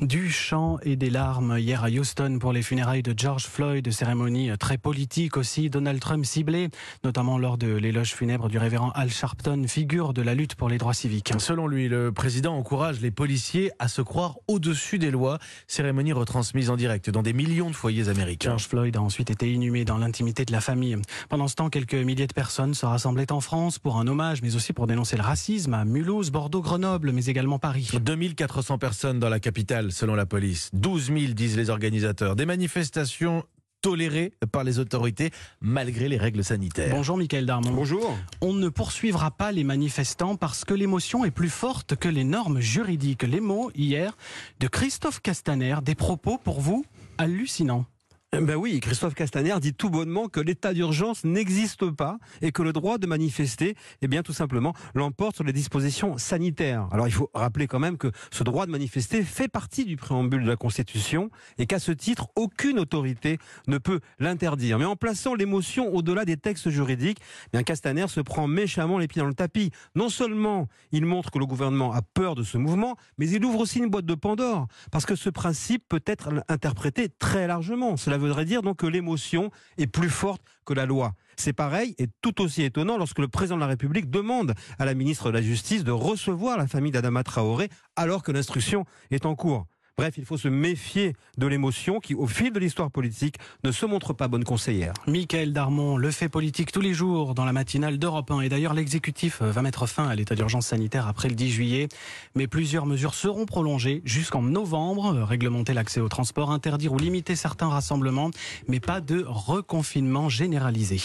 Du chant et des larmes hier à Houston pour les funérailles de George Floyd, cérémonie très politique aussi. Donald Trump ciblé, notamment lors de l'éloge funèbre du révérend Al Sharpton, figure de la lutte pour les droits civiques. Selon lui, le président encourage les policiers à se croire au-dessus des lois. Cérémonie retransmise en direct dans des millions de foyers américains. George Floyd a ensuite été inhumé dans l'intimité de la famille. Pendant ce temps, quelques milliers de personnes se rassemblaient en France pour un hommage, mais aussi pour dénoncer le racisme à Mulhouse, Bordeaux, Grenoble, mais également Paris. 2400 personnes dans la capitale selon la police. 12 000 disent les organisateurs. Des manifestations tolérées par les autorités malgré les règles sanitaires. Bonjour Michael Darmon. Bonjour. On ne poursuivra pas les manifestants parce que l'émotion est plus forte que les normes juridiques. Les mots hier de Christophe Castaner, des propos pour vous hallucinants. Ben oui, Christophe Castaner dit tout bonnement que l'état d'urgence n'existe pas et que le droit de manifester, eh bien tout simplement, l'emporte sur les dispositions sanitaires. Alors il faut rappeler quand même que ce droit de manifester fait partie du préambule de la Constitution et qu'à ce titre, aucune autorité ne peut l'interdire. Mais en plaçant l'émotion au-delà des textes juridiques, eh bien Castaner se prend méchamment les pieds dans le tapis. Non seulement il montre que le gouvernement a peur de ce mouvement, mais il ouvre aussi une boîte de Pandore parce que ce principe peut être interprété très largement. Cela voudrait dire donc que l'émotion est plus forte que la loi. C'est pareil et tout aussi étonnant lorsque le président de la République demande à la ministre de la Justice de recevoir la famille d'Adama Traoré alors que l'instruction est en cours. Bref, il faut se méfier de l'émotion qui, au fil de l'histoire politique, ne se montre pas bonne conseillère. Michael Darmon, le fait politique tous les jours dans la matinale d'Europe 1. Et d'ailleurs, l'exécutif va mettre fin à l'état d'urgence sanitaire après le 10 juillet. Mais plusieurs mesures seront prolongées jusqu'en novembre. Réglementer l'accès au transport, interdire ou limiter certains rassemblements, mais pas de reconfinement généralisé.